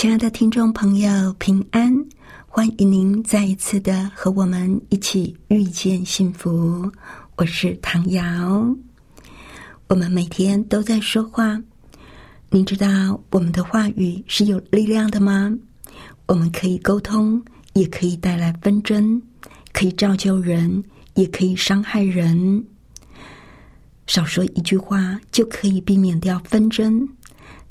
亲爱的听众朋友，平安！欢迎您再一次的和我们一起遇见幸福。我是唐瑶。我们每天都在说话，您知道我们的话语是有力量的吗？我们可以沟通，也可以带来纷争，可以造就人，也可以伤害人。少说一句话，就可以避免掉纷争。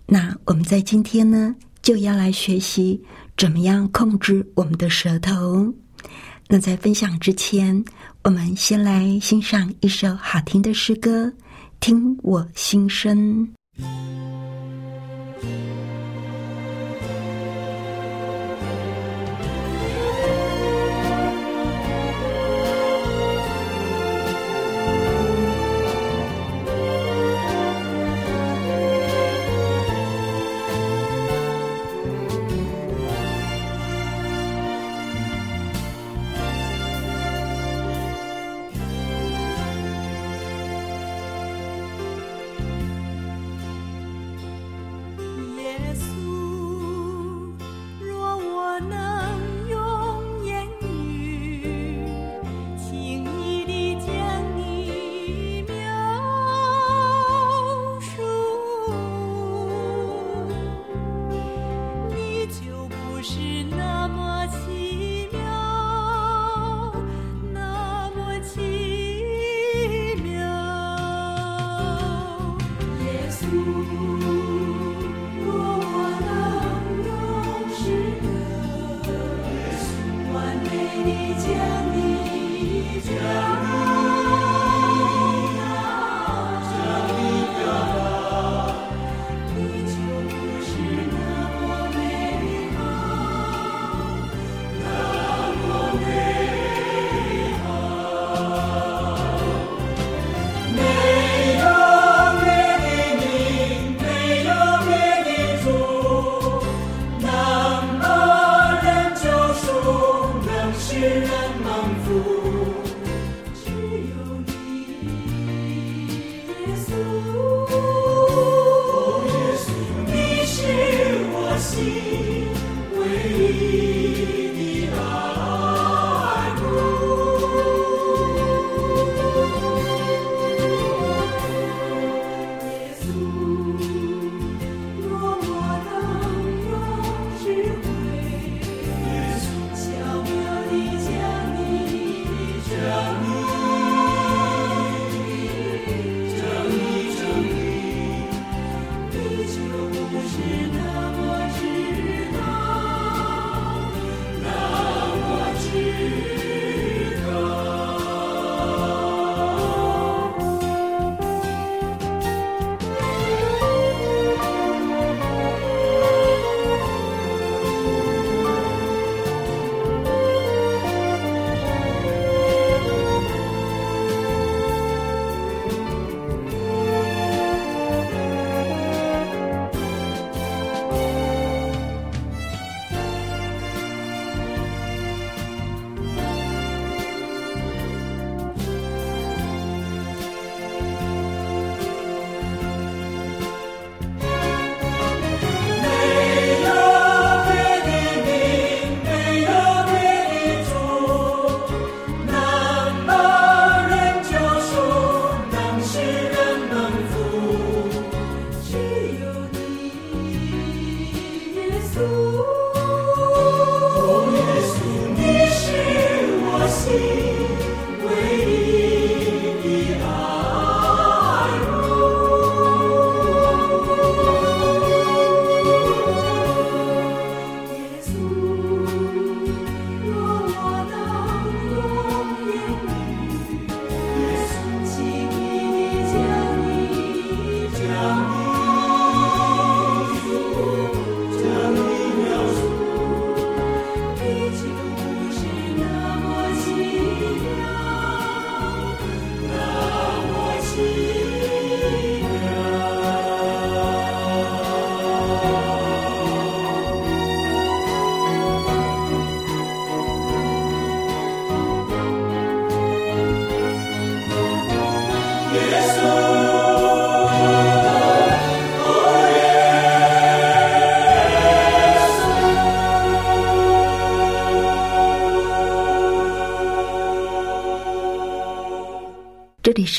那我们在今天呢？就要来学习怎么样控制我们的舌头。那在分享之前，我们先来欣赏一首好听的诗歌，《听我心声》。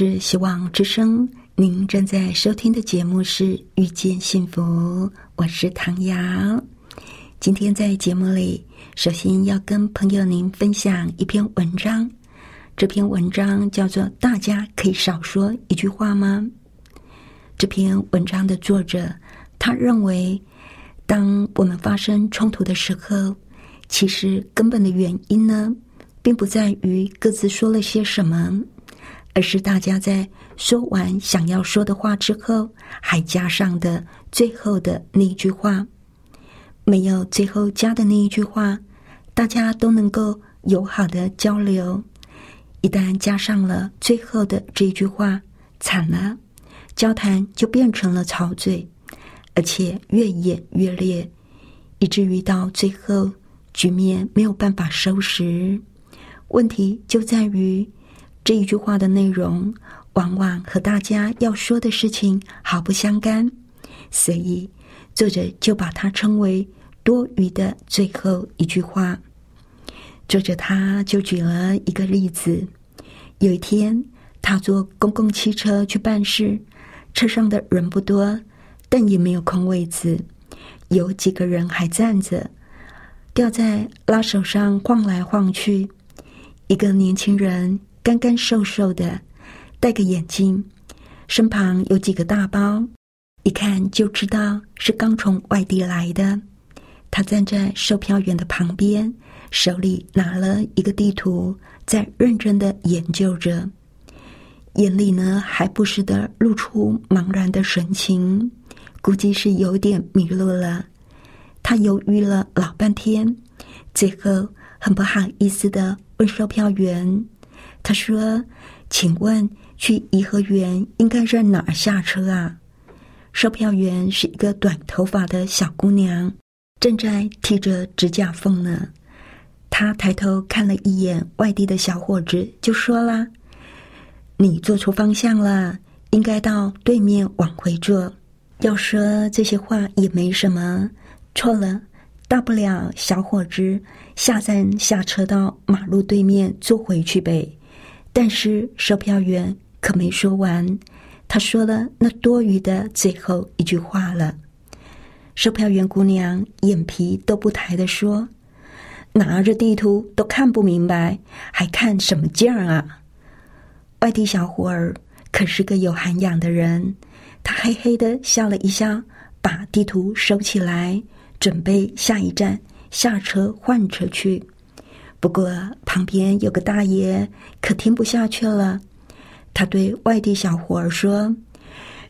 是希望之声，您正在收听的节目是《遇见幸福》，我是唐瑶。今天在节目里，首先要跟朋友您分享一篇文章。这篇文章叫做《大家可以少说一句话吗》。这篇文章的作者他认为，当我们发生冲突的时候，其实根本的原因呢，并不在于各自说了些什么。而是大家在说完想要说的话之后，还加上的最后的那一句话。没有最后加的那一句话，大家都能够友好的交流。一旦加上了最后的这一句话，惨了，交谈就变成了吵嘴，而且越演越烈，以至于到最后局面没有办法收拾。问题就在于。这一句话的内容，往往和大家要说的事情毫不相干，所以作者就把它称为多余的最后一句话。作者他就举了一个例子：有一天，他坐公共汽车去办事，车上的人不多，但也没有空位子，有几个人还站着，吊在拉手上晃来晃去。一个年轻人。干干瘦瘦的，戴个眼镜，身旁有几个大包，一看就知道是刚从外地来的。他站在售票员的旁边，手里拿了一个地图，在认真的研究着，眼里呢还不时的露出茫然的神情，估计是有点迷路了。他犹豫了老半天，最后很不好意思的问售票员。他说：“请问去颐和园应该在哪儿下车啊？”售票员是一个短头发的小姑娘，正在剃着指甲缝呢。他抬头看了一眼外地的小伙子，就说啦：“你坐错方向了，应该到对面往回坐。”要说这些话也没什么，错了，大不了小伙子下站下车到马路对面坐回去呗。但是售票员可没说完，他说了那多余的最后一句话了。售票员姑娘眼皮都不抬的说：“拿着地图都看不明白，还看什么劲儿啊？”外地小伙儿可是个有涵养的人，他嘿嘿的笑了一下，把地图收起来，准备下一站下车换车去。不过，旁边有个大爷可听不下去了。他对外地小伙儿说：“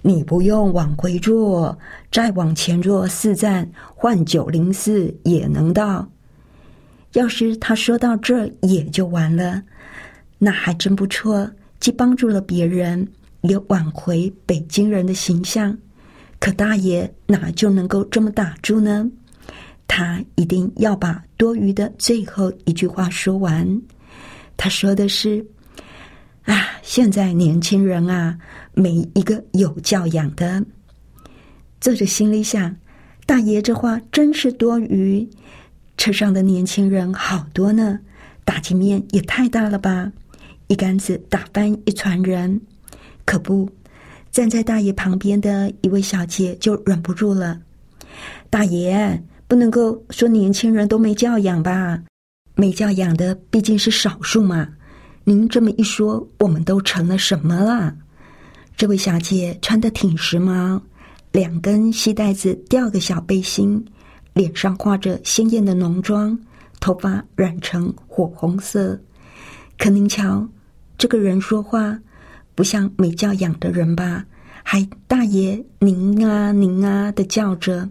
你不用往回坐，再往前坐四站，换九零四也能到。要是他说到这也就完了，那还真不错，既帮助了别人，也挽回北京人的形象。可大爷哪就能够这么打住呢？”他一定要把多余的最后一句话说完。他说的是：“啊，现在年轻人啊，没一个有教养的。”作者心里想：“大爷这话真是多余。车上的年轻人好多呢，打击面也太大了吧！一竿子打翻一船人。”可不，站在大爷旁边的一位小姐就忍不住了：“大爷。”不能够说年轻人都没教养吧？没教养的毕竟是少数嘛。您这么一说，我们都成了什么了？这位小姐穿的挺时髦，两根细带子吊个小背心，脸上画着鲜艳的浓妆，头发染成火红色。可您瞧，这个人说话不像没教养的人吧？还大爷您啊您啊的叫着。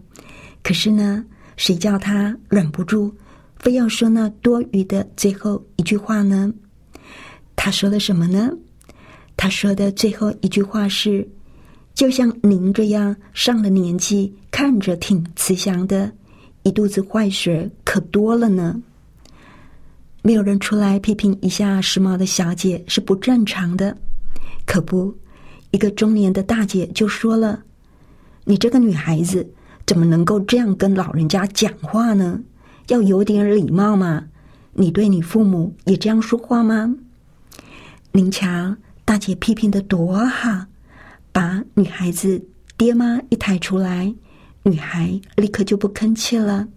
可是呢？谁叫他忍不住，非要说那多余的最后一句话呢？他说了什么呢？他说的最后一句话是：“就像您这样上了年纪，看着挺慈祥的，一肚子坏水可多了呢。”没有人出来批评一下时髦的小姐是不正常的，可不，一个中年的大姐就说了：“你这个女孩子。”怎么能够这样跟老人家讲话呢？要有点礼貌嘛！你对你父母也这样说话吗？您瞧，大姐批评的多好，把女孩子爹妈一抬出来，女孩立刻就不吭气了。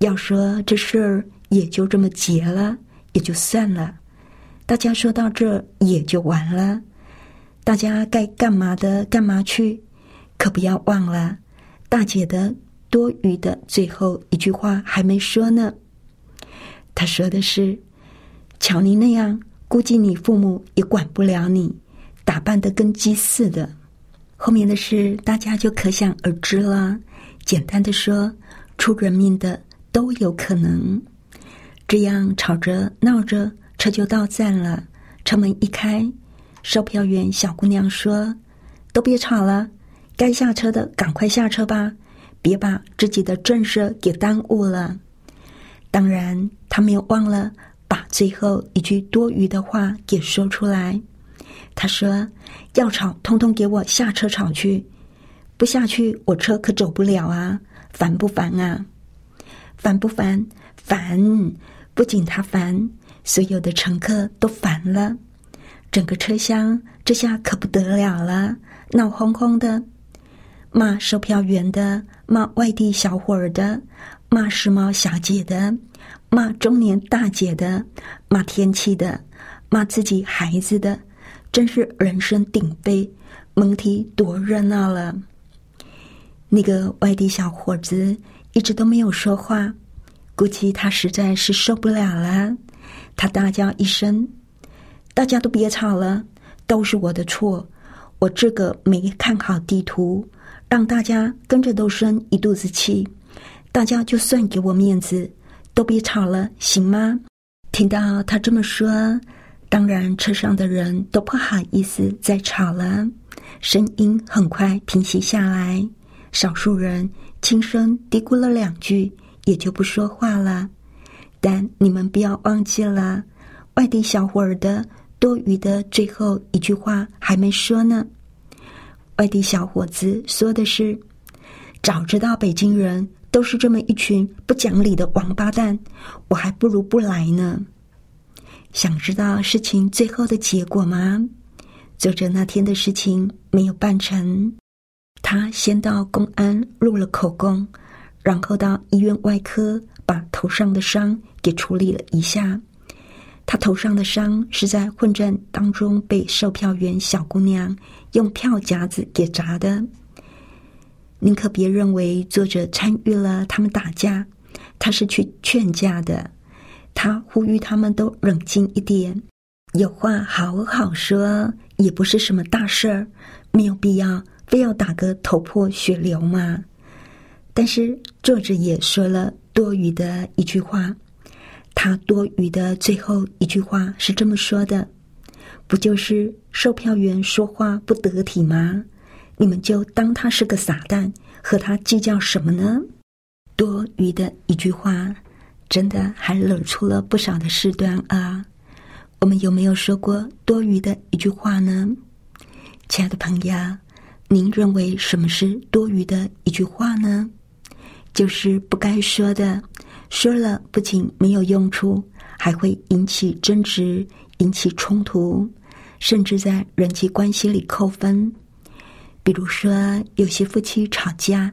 要说这事儿也就这么结了，也就算了。大家说到这也就完了，大家该干嘛的干嘛去，可不要忘了大姐的多余的最后一句话还没说呢。她说的是：“瞧你那样。”估计你父母也管不了你，打扮的跟鸡似的。后面的事大家就可想而知了。简单的说，出人命的都有可能。这样吵着闹着，车就到站了。车门一开，售票员小姑娘说：“都别吵了，该下车的赶快下车吧，别把自己的正事给耽误了。”当然，他没有忘了。把最后一句多余的话给说出来。他说：“要吵，通通给我下车吵去！不下去，我车可走不了啊！烦不烦啊？烦不烦？烦！不仅他烦，所有的乘客都烦了。整个车厢这下可不得了了，闹哄哄的，骂售票员的，骂外地小伙儿的，骂时髦小姐的。”骂中年大姐的，骂天气的，骂自己孩子的，真是人声鼎沸，蒙提多热闹了。那个外地小伙子一直都没有说话，估计他实在是受不了了。他大叫一声：“大家都别吵了，都是我的错，我这个没看好地图，让大家跟着都生一肚子气。大家就算给我面子。”都别吵了，行吗？听到他这么说，当然车上的人都不好意思再吵了，声音很快平息下来。少数人轻声嘀咕了两句，也就不说话了。但你们不要忘记了，外地小伙儿的多余的最后一句话还没说呢。外地小伙子说的是：“早知道北京人。”都是这么一群不讲理的王八蛋，我还不如不来呢。想知道事情最后的结果吗？作者那天的事情没有办成，他先到公安录了口供，然后到医院外科把头上的伤给处理了一下。他头上的伤是在混战当中被售票员小姑娘用票夹子给砸的。您可别认为作者参与了他们打架，他是去劝架的。他呼吁他们都冷静一点，有话好好说，也不是什么大事儿，没有必要非要打个头破血流嘛。但是作者也说了多余的一句话，他多余的最后一句话是这么说的：“不就是售票员说话不得体吗？”你们就当他是个傻蛋，和他计较什么呢？多余的一句话，真的还惹出了不少的事端啊！我们有没有说过多余的一句话呢？亲爱的朋友，您认为什么是多余的一句话呢？就是不该说的，说了不仅没有用处，还会引起争执、引起冲突，甚至在人际关系里扣分。比如说，有些夫妻吵架，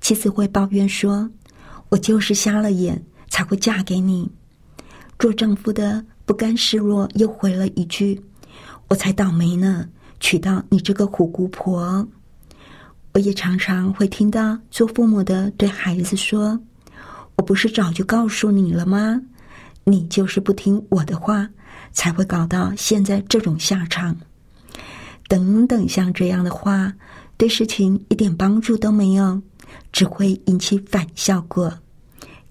妻子会抱怨说：“我就是瞎了眼才会嫁给你。”做丈夫的不甘示弱，又回了一句：“我才倒霉呢，娶到你这个虎姑婆。”我也常常会听到做父母的对孩子说：“我不是早就告诉你了吗？你就是不听我的话，才会搞到现在这种下场。”等等，像这样的话，对事情一点帮助都没有，只会引起反效果。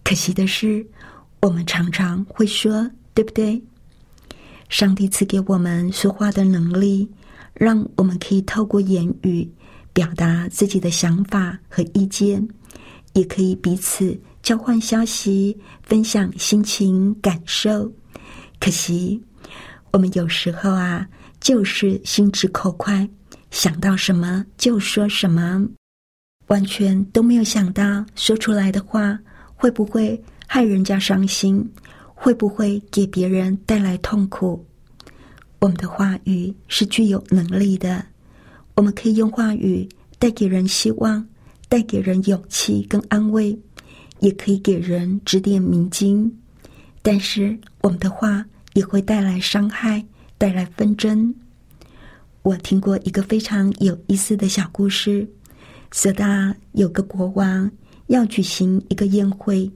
可惜的是，我们常常会说，对不对？上帝赐给我们说话的能力，让我们可以透过言语表达自己的想法和意见，也可以彼此交换消息、分享心情感受。可惜，我们有时候啊。就是心直口快，想到什么就说什么，完全都没有想到说出来的话会不会害人家伤心，会不会给别人带来痛苦。我们的话语是具有能力的，我们可以用话语带给人希望，带给人勇气跟安慰，也可以给人指点迷津。但是，我们的话也会带来伤害，带来纷争。我听过一个非常有意思的小故事：，色达有个国王要举行一个宴会。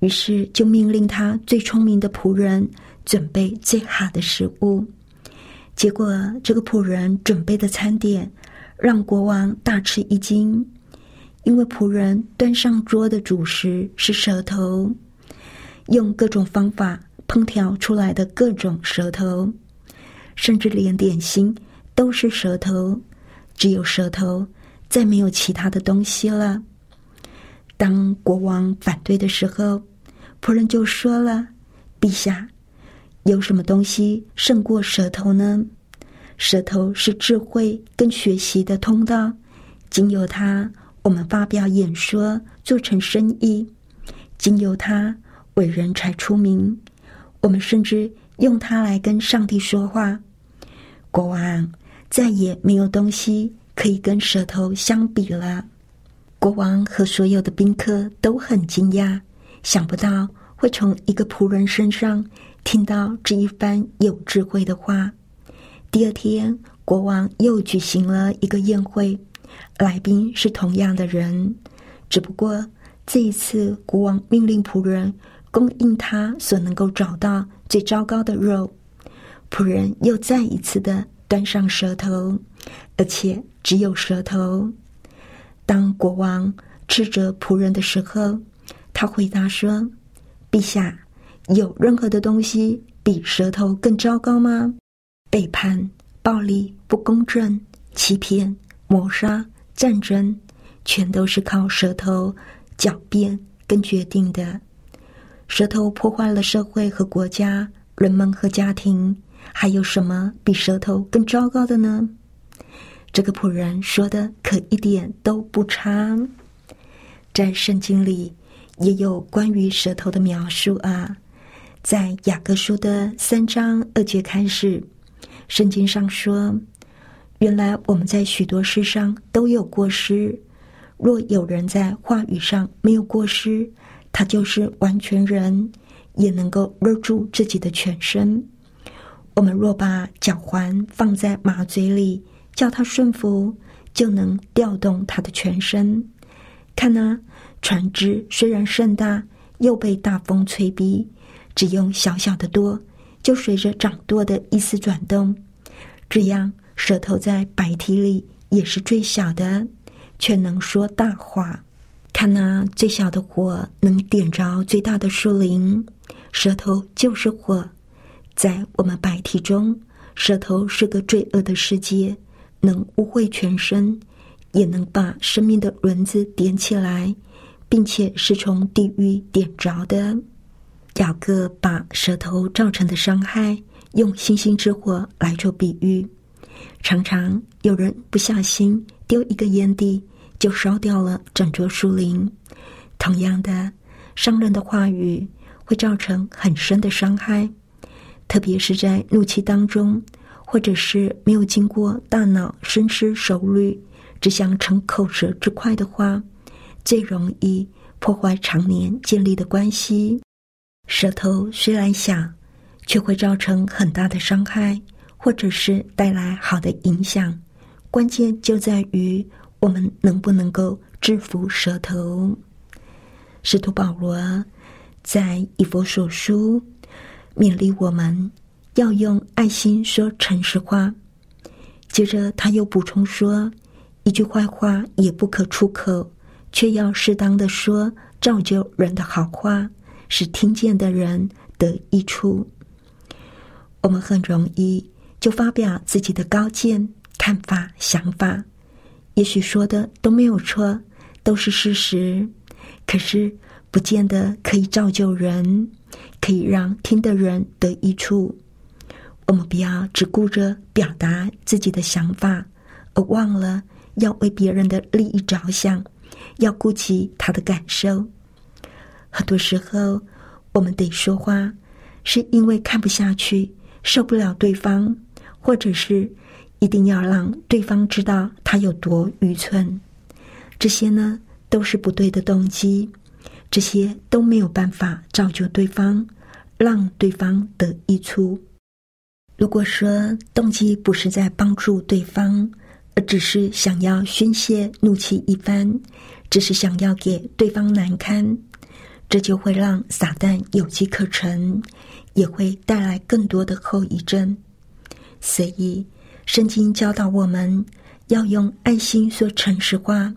于是就命令他最聪明的仆人准备最好的食物。结果这个仆人准备的餐点让国王大吃一惊，因为仆人端上桌的主食是舌头，用各种方法烹调出来的各种舌头，甚至连点心都是舌头，只有舌头，再没有其他的东西了。当国王反对的时候。仆人就说了：“陛下，有什么东西胜过舌头呢？舌头是智慧跟学习的通道，经由它，我们发表演说，做成生意；经由他，为人才出名。我们甚至用它来跟上帝说话。国王再也没有东西可以跟舌头相比了。国王和所有的宾客都很惊讶。”想不到会从一个仆人身上听到这一番有智慧的话。第二天，国王又举行了一个宴会，来宾是同样的人，只不过这一次国王命令仆人供应他所能够找到最糟糕的肉。仆人又再一次的端上舌头，而且只有舌头。当国王斥责仆人的时候。他回答说：“陛下，有任何的东西比舌头更糟糕吗？背叛、暴力、不公正、欺骗、谋杀、战争，全都是靠舌头狡辩跟决定的。舌头破坏了社会和国家、人们和家庭，还有什么比舌头更糟糕的呢？”这个仆人说的可一点都不差，在圣经里。也有关于舌头的描述啊，在雅各书的三章二节开始，圣经上说：“原来我们在许多事上都有过失，若有人在话语上没有过失，他就是完全人，也能够勒住自己的全身。我们若把脚环放在马嘴里，叫他顺服，就能调动他的全身。看呐。”船只虽然甚大，又被大风吹逼，只用小小的舵，就随着掌舵的一丝转动。这样，舌头在白体里也是最小的，却能说大话。看那最小的火能点着最大的树林，舌头就是火。在我们白体中，舌头是个罪恶的世界，能污秽全身，也能把生命的轮子点起来。并且是从地狱点着的，雅各把舌头造成的伤害用星星之火来做比喻。常常有人不小心丢一个烟蒂，就烧掉了整座树林。同样的，伤人的话语会造成很深的伤害，特别是在怒气当中，或者是没有经过大脑深思熟虑，只想逞口舌之快的话。最容易破坏常年建立的关系。舌头虽然小，却会造成很大的伤害，或者是带来好的影响。关键就在于我们能不能够制服舌头。使徒保罗在以佛所书勉励我们要用爱心说诚实话。接着他又补充说：一句坏话也不可出口。却要适当的说造就人的好话，使听见的人得益处。我们很容易就发表自己的高见、看法、想法，也许说的都没有错，都是事实，可是不见得可以造就人，可以让听的人得益处。我们不要只顾着表达自己的想法，而忘了要为别人的利益着想。要顾及他的感受，很多时候我们得说话，是因为看不下去，受不了对方，或者是一定要让对方知道他有多愚蠢，这些呢都是不对的动机，这些都没有办法造就对方，让对方得益处。如果说动机不是在帮助对方，而只是想要宣泄怒气一番，只是想要给对方难堪，这就会让撒旦有机可乘，也会带来更多的后遗症。所以，圣经教导我们要用爱心说诚实话，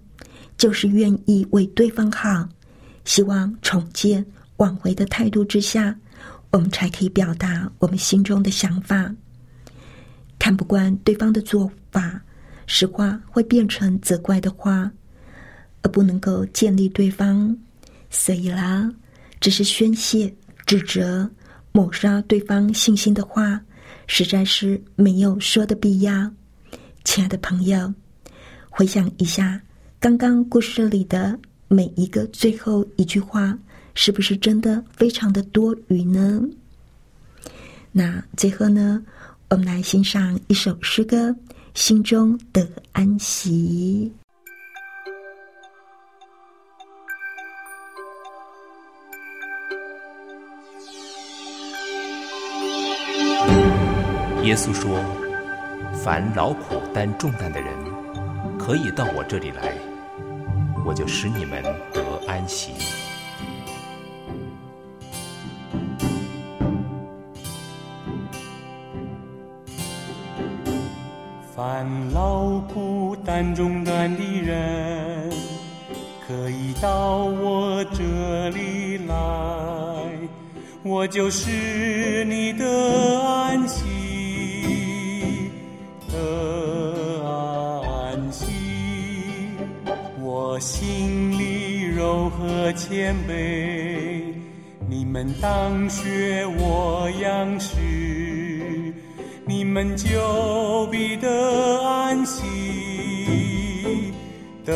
就是愿意为对方好，希望重建挽回的态度之下。我们才可以表达我们心中的想法。看不惯对方的做法，实话会变成责怪的话，而不能够建立对方。所以啦，只是宣泄、指责、抹杀对方信心的话，实在是没有说的必要。亲爱的朋友，回想一下刚刚故事里的每一个最后一句话。是不是真的非常的多余呢？那最后呢，我们来欣赏一首诗歌《心中的安息》。耶稣说：“凡劳苦担重担的人，可以到我这里来，我就使你们得安息。”凡劳苦担重担的人，可以到我这里来，我就是你的安息，我心里柔和谦卑，你们当学我样式。你们就必得安息，得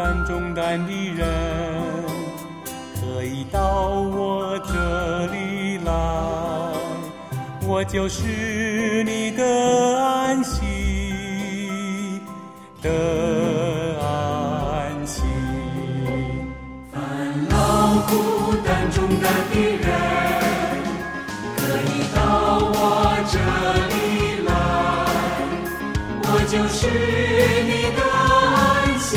担重担的人，可以到我这里来，我就是你的安息，的安息。烦恼孤单重担的人，可以到我这里来，我就是你的。就是